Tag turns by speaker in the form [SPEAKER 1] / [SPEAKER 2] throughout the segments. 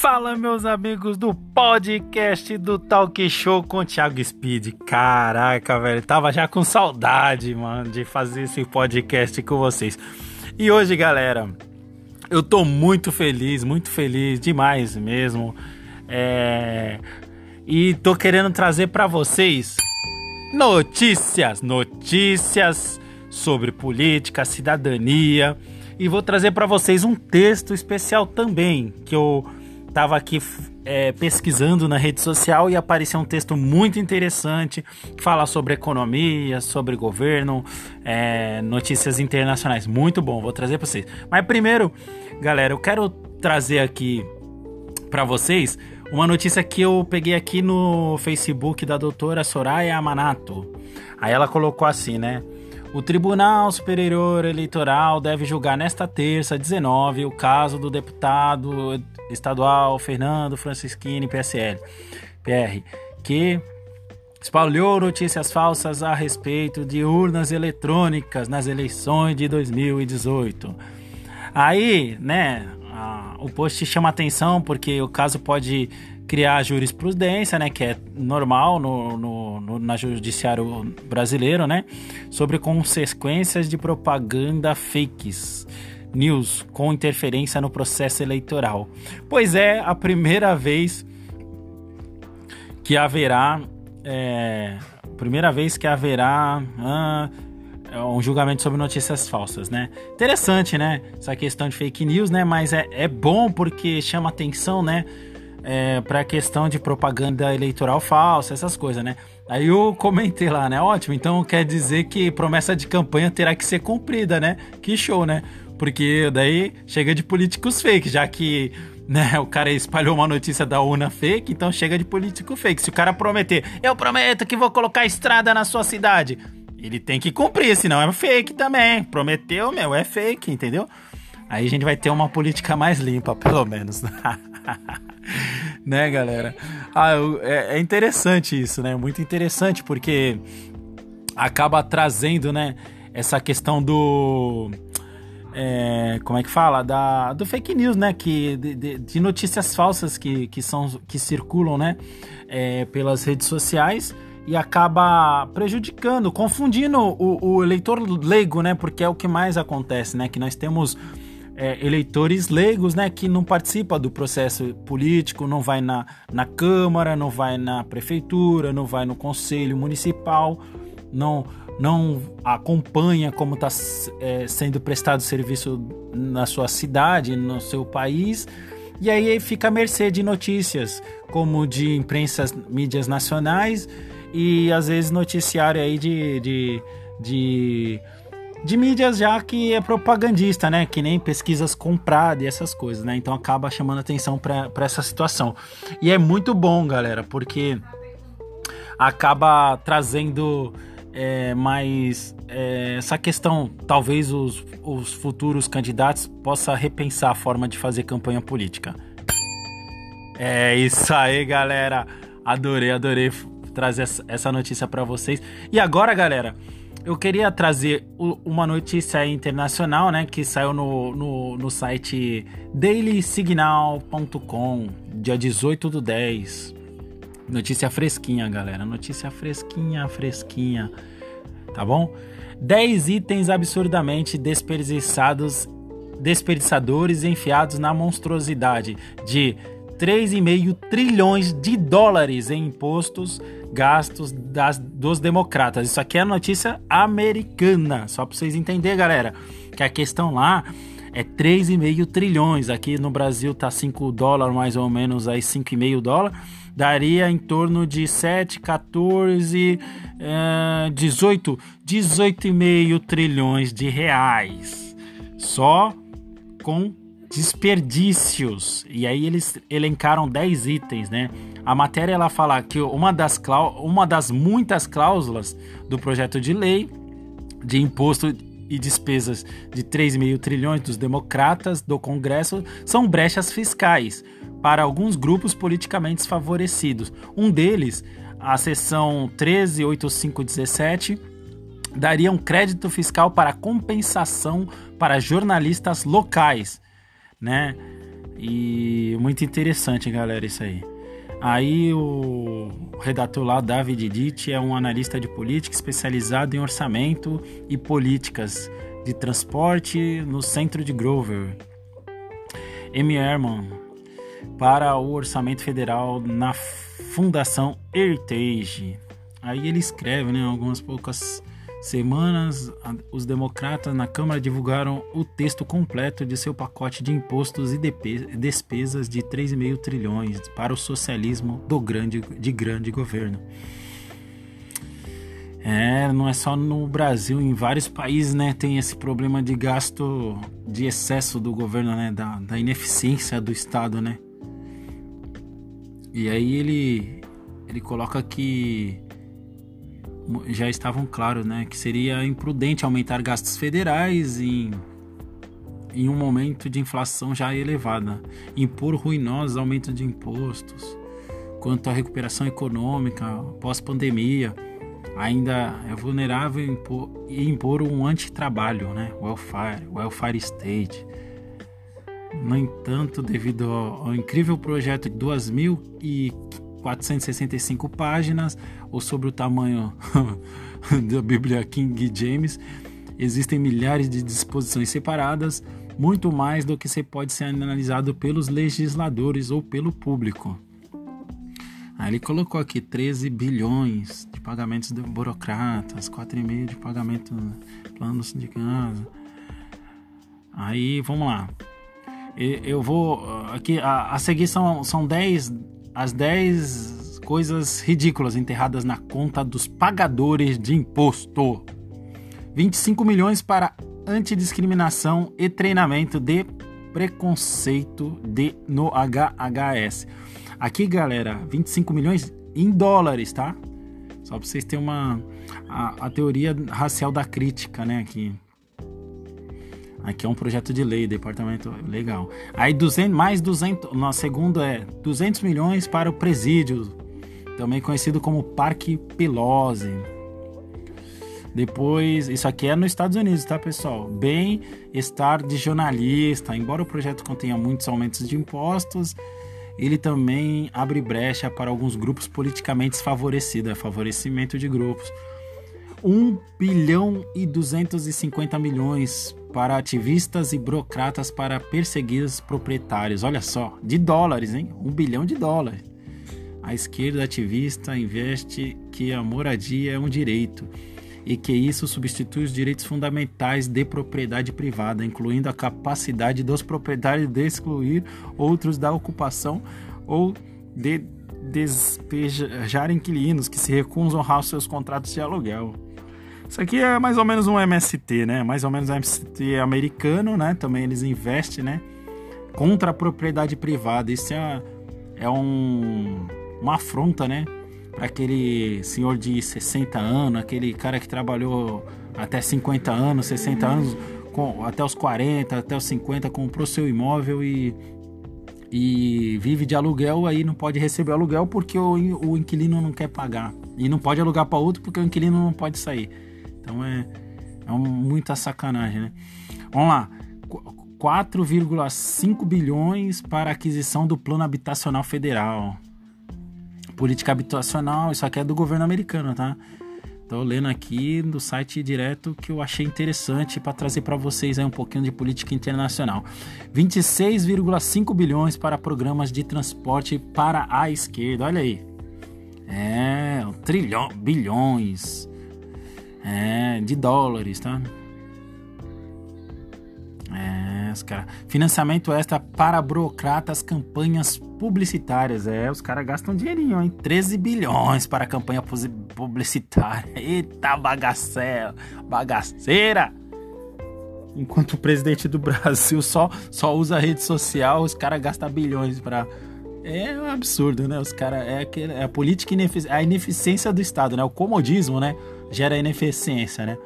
[SPEAKER 1] Fala, meus amigos do podcast do Talk Show com o Thiago Speed. Caraca, velho, tava já com saudade, mano, de fazer esse podcast com vocês. E hoje, galera, eu tô muito feliz, muito feliz, demais mesmo. É... E tô querendo trazer para vocês notícias, notícias sobre política, cidadania. E vou trazer para vocês um texto especial também que eu estava aqui é, pesquisando na rede social e apareceu um texto muito interessante que fala sobre economia, sobre governo, é, notícias internacionais. Muito bom, vou trazer para vocês. Mas primeiro, galera, eu quero trazer aqui para vocês uma notícia que eu peguei aqui no Facebook da doutora Soraya Amanato. Aí ela colocou assim, né? O Tribunal Superior Eleitoral deve julgar nesta terça, 19, o caso do deputado estadual Fernando Francischini, PSL, PR, que espalhou notícias falsas a respeito de urnas eletrônicas nas eleições de 2018. Aí, né, a, o post chama atenção porque o caso pode criar jurisprudência, né, que é normal no, no, no, na judiciário brasileiro, né, sobre consequências de propaganda fakes news com interferência no processo eleitoral. Pois é a primeira vez que haverá é, primeira vez que haverá ah, um julgamento sobre notícias falsas, né? Interessante, né? Essa questão de fake news, né? Mas é, é bom porque chama atenção, né? é, para a questão de propaganda eleitoral falsa, essas coisas, né? Aí eu comentei lá, né? Ótimo, então quer dizer que promessa de campanha terá que ser cumprida, né? Que show, né? Porque daí chega de políticos fake, já que né, o cara espalhou uma notícia da UNA fake, então chega de político fake. Se o cara prometer, eu prometo que vou colocar estrada na sua cidade, ele tem que cumprir, senão é fake também. Prometeu, meu, é fake, entendeu? Aí a gente vai ter uma política mais limpa, pelo menos. né, galera? Ah, é, é interessante isso, né? Muito interessante, porque acaba trazendo, né, essa questão do. É, como é que fala? Da, do fake news, né? Que, de, de notícias falsas que, que, são, que circulam, né? É, pelas redes sociais e acaba prejudicando, confundindo o, o eleitor leigo, né? Porque é o que mais acontece, né? Que nós temos é, eleitores leigos, né, que não participa do processo político, não vai na, na Câmara, não vai na Prefeitura, não vai no Conselho Municipal, não, não acompanha como está é, sendo prestado serviço na sua cidade, no seu país, e aí fica à mercê de notícias, como de imprensas, mídias nacionais e às vezes noticiário aí de, de, de de mídias já que é propagandista, né? Que nem pesquisas compradas e essas coisas, né? Então acaba chamando atenção para essa situação. E é muito bom, galera, porque acaba trazendo é, mais é, essa questão. Talvez os, os futuros candidatos possam repensar a forma de fazer campanha política. É isso aí, galera. Adorei, adorei trazer essa notícia para vocês. E agora, galera eu queria trazer uma notícia internacional, né, que saiu no, no, no site dailysignal.com, dia 18 do 10. Notícia fresquinha, galera. Notícia fresquinha, fresquinha. Tá bom? 10 itens absurdamente desperdiçados, desperdiçadores enfiados na monstruosidade de 3,5 trilhões de dólares em impostos gastos das, dos democratas. Isso aqui é notícia americana, só para vocês entenderem, galera, que a questão lá é 3,5 trilhões. Aqui no Brasil tá 5 dólares, mais ou menos aí 5,5 dólares. Daria em torno de 7, 14, uh, 18, 18,5 trilhões de reais. Só com desperdícios. E aí eles elencaram 10 itens, né? A matéria ela fala que uma das, uma das muitas cláusulas do projeto de lei de imposto e despesas de 3,5 trilhões dos democratas do Congresso são brechas fiscais para alguns grupos politicamente favorecidos. Um deles, a seção 138517, daria um crédito fiscal para compensação para jornalistas locais né? E muito interessante, galera, isso aí. Aí o redator lá, David Ditt, é um analista de política especializado em orçamento e políticas de transporte no centro de Grover. M. Herman, para o orçamento federal na Fundação Heritage. Aí ele escreve, né, algumas poucas semanas, os democratas na Câmara divulgaram o texto completo de seu pacote de impostos e despesas de 3,5 trilhões para o socialismo do grande, de grande governo. É, não é só no Brasil, em vários países, né, tem esse problema de gasto de excesso do governo, né, da, da ineficiência do Estado, né. E aí ele ele coloca que já estavam claros, né, que seria imprudente aumentar gastos federais em, em um momento de inflação já elevada, impor ruinosos aumentos de impostos. Quanto à recuperação econômica pós-pandemia, ainda é vulnerável impor, impor um antitrabalho, né, welfare, welfare state. No entanto, devido ao, incrível projeto de 2.465 páginas, ou sobre o tamanho da Bíblia King James, existem milhares de disposições separadas, muito mais do que se pode ser analisado pelos legisladores ou pelo público. Aí ele colocou aqui 13 bilhões de pagamentos de burocratas, 4,5 de pagamento planos de casa. Aí vamos lá. Eu vou aqui a, a seguir são, são 10 as 10 coisas ridículas enterradas na conta dos pagadores de imposto. 25 milhões para antidiscriminação e treinamento de preconceito de no HHS. Aqui, galera, 25 milhões em dólares, tá? Só para vocês terem uma a, a, teoria racial da crítica, né, aqui. Aqui é um projeto de lei, departamento legal. Aí 200 mais 200, no segundo é 200 milhões para o presídio também conhecido como Parque Pelosi. Depois, isso aqui é nos Estados Unidos, tá, pessoal? Bem-estar de jornalista. Embora o projeto contenha muitos aumentos de impostos, ele também abre brecha para alguns grupos politicamente desfavorecidos, é favorecimento de grupos. 1 bilhão e 250 milhões para ativistas e burocratas para perseguir os proprietários. Olha só, de dólares, hein? 1 bilhão de dólares. A esquerda ativista investe que a moradia é um direito e que isso substitui os direitos fundamentais de propriedade privada, incluindo a capacidade dos proprietários de excluir outros da ocupação ou de despejar inquilinos que se recusam a honrar seus contratos de aluguel. Isso aqui é mais ou menos um MST, né? Mais ou menos um MST americano, né? Também eles investem, né? Contra a propriedade privada. Isso é, é um uma afronta, né? Para aquele senhor de 60 anos, aquele cara que trabalhou até 50 anos, 60 anos, com, até os 40, até os 50, comprou seu imóvel e, e vive de aluguel, aí não pode receber aluguel porque o, o inquilino não quer pagar. E não pode alugar para outro porque o inquilino não pode sair. Então é, é muita sacanagem, né? Vamos lá. 4,5 bilhões para aquisição do Plano Habitacional Federal política habitacional, isso aqui é do governo americano, tá? Tô lendo aqui do site direto que eu achei interessante para trazer para vocês aí um pouquinho de política internacional. 26,5 bilhões para programas de transporte para a esquerda. Olha aí. É, um trilhão, bilhões é, de dólares, tá? É, os cara, financiamento extra para burocratas, campanhas publicitárias. É, os caras gastam dinheirinho, hein? 13 bilhões para campanha publicitária. Eita bagaceira, bagaceira! Enquanto o presidente do Brasil só, só usa rede social, os caras gastam bilhões para é um absurdo, né? Os caras é, é a política inefic... a ineficiência do Estado, né? O comodismo, né? Gera ineficiência, né?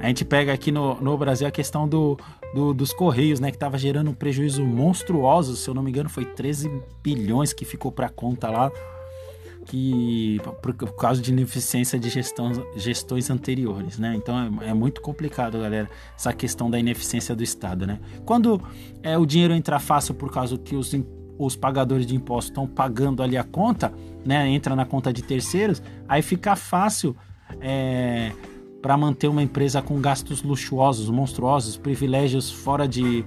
[SPEAKER 1] A gente pega aqui no, no Brasil a questão do, do, dos Correios, né? Que estava gerando um prejuízo monstruoso, se eu não me engano, foi 13 bilhões que ficou para conta lá que por, por causa de ineficiência de gestão, gestões anteriores, né? Então é, é, muito complicado, galera, essa questão da ineficiência do Estado, né? Quando é, o dinheiro entra fácil por causa que os, os pagadores de impostos estão pagando ali a conta, né? Entra na conta de terceiros, aí fica fácil é, para manter uma empresa com gastos luxuosos, monstruosos, privilégios fora de,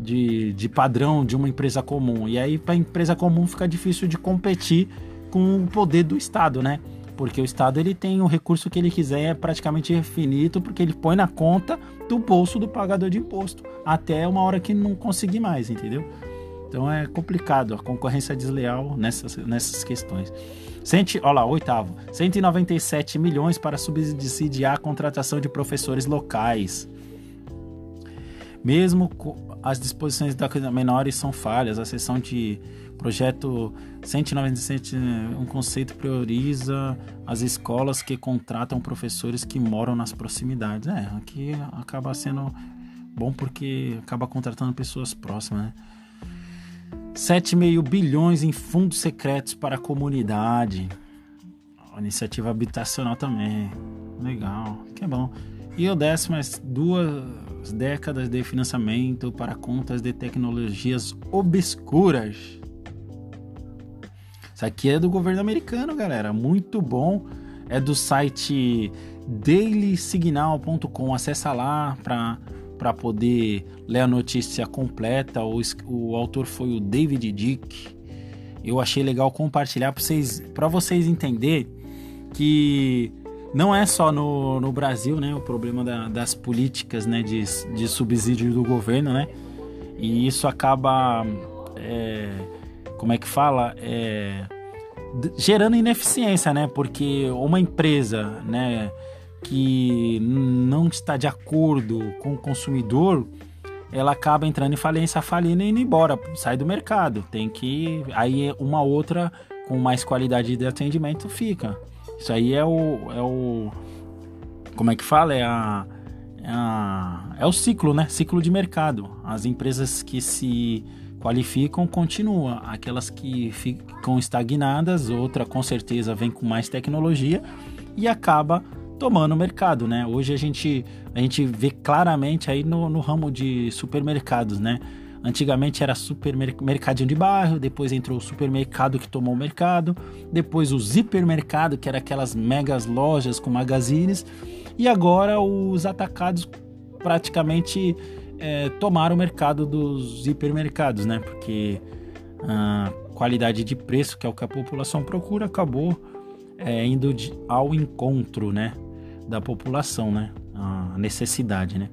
[SPEAKER 1] de, de padrão de uma empresa comum. E aí para a empresa comum fica difícil de competir com o poder do Estado, né? Porque o Estado ele tem o recurso que ele quiser, é praticamente infinito, porque ele põe na conta do bolso do pagador de imposto, até uma hora que não conseguir mais, entendeu? Então é complicado a concorrência desleal nessas, nessas questões. Centi, olha lá, oitavo. 197 milhões para subsidiar a contratação de professores locais. Mesmo as disposições da menores são falhas, a seção de Projeto 197, um conceito prioriza as escolas que contratam professores que moram nas proximidades. É, aqui acaba sendo bom porque acaba contratando pessoas próximas, né? 7,5 bilhões em fundos secretos para a comunidade. iniciativa habitacional também. Legal, que bom. E o décimo é duas décadas de financiamento para contas de tecnologias obscuras. Isso aqui é do governo americano, galera. Muito bom. É do site dailysignal.com. Acessa lá para poder ler a notícia completa. O, o autor foi o David Dick. Eu achei legal compartilhar para vocês, vocês entenderem que não é só no, no Brasil, né, o problema da, das políticas, né, de, de subsídio do governo, né, e isso acaba é, como é que fala? É, gerando ineficiência, né? Porque uma empresa, né, que não está de acordo com o consumidor, ela acaba entrando em falência, falindo e indo embora, sai do mercado. Tem que aí uma outra com mais qualidade de atendimento fica. Isso aí é o é o como é que fala? É a, é, a, é o ciclo, né? Ciclo de mercado. As empresas que se qualificam, continua. Aquelas que ficam estagnadas, outra com certeza vem com mais tecnologia e acaba tomando o mercado, né? Hoje a gente, a gente vê claramente aí no, no ramo de supermercados, né? Antigamente era supermercadinho de bairro, depois entrou o supermercado que tomou o mercado, depois o hipermercado, que era aquelas megas lojas com magazines, e agora os atacados praticamente é, tomar o mercado dos hipermercados, né? Porque a qualidade de preço, que é o que a população procura, acabou é, indo de, ao encontro, né? Da população, né? A necessidade, né?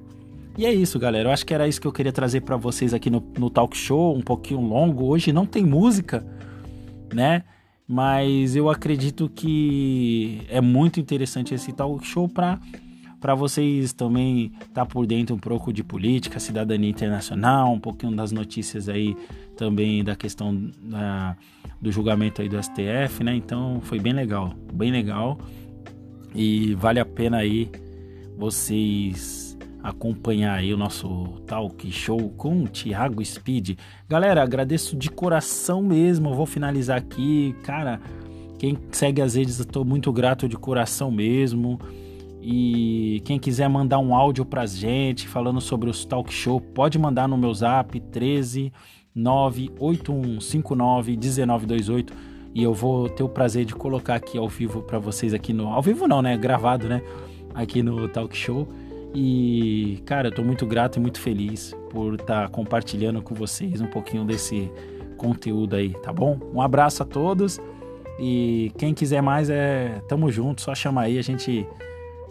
[SPEAKER 1] E é isso, galera. Eu acho que era isso que eu queria trazer para vocês aqui no, no talk show, um pouquinho longo. Hoje não tem música, né? Mas eu acredito que é muito interessante esse talk show para para vocês também estar tá por dentro um pouco de política, cidadania internacional, um pouquinho das notícias aí também da questão da, do julgamento aí do STF, né? Então foi bem legal, bem legal e vale a pena aí vocês acompanhar aí o nosso talk show com o Thiago Speed. Galera, agradeço de coração mesmo. Eu vou finalizar aqui, cara. Quem segue as redes, tô muito grato de coração mesmo. E quem quiser mandar um áudio pra gente falando sobre os talk show, pode mandar no meu zap 13 98159 1928 e eu vou ter o prazer de colocar aqui ao vivo para vocês aqui no ao vivo não, né, gravado, né, aqui no talk show. E cara, eu tô muito grato e muito feliz por estar tá compartilhando com vocês um pouquinho desse conteúdo aí, tá bom? Um abraço a todos e quem quiser mais é tamo junto, só chama aí, a gente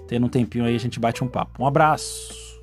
[SPEAKER 1] Tendo um tempinho aí, a gente bate um papo. Um abraço!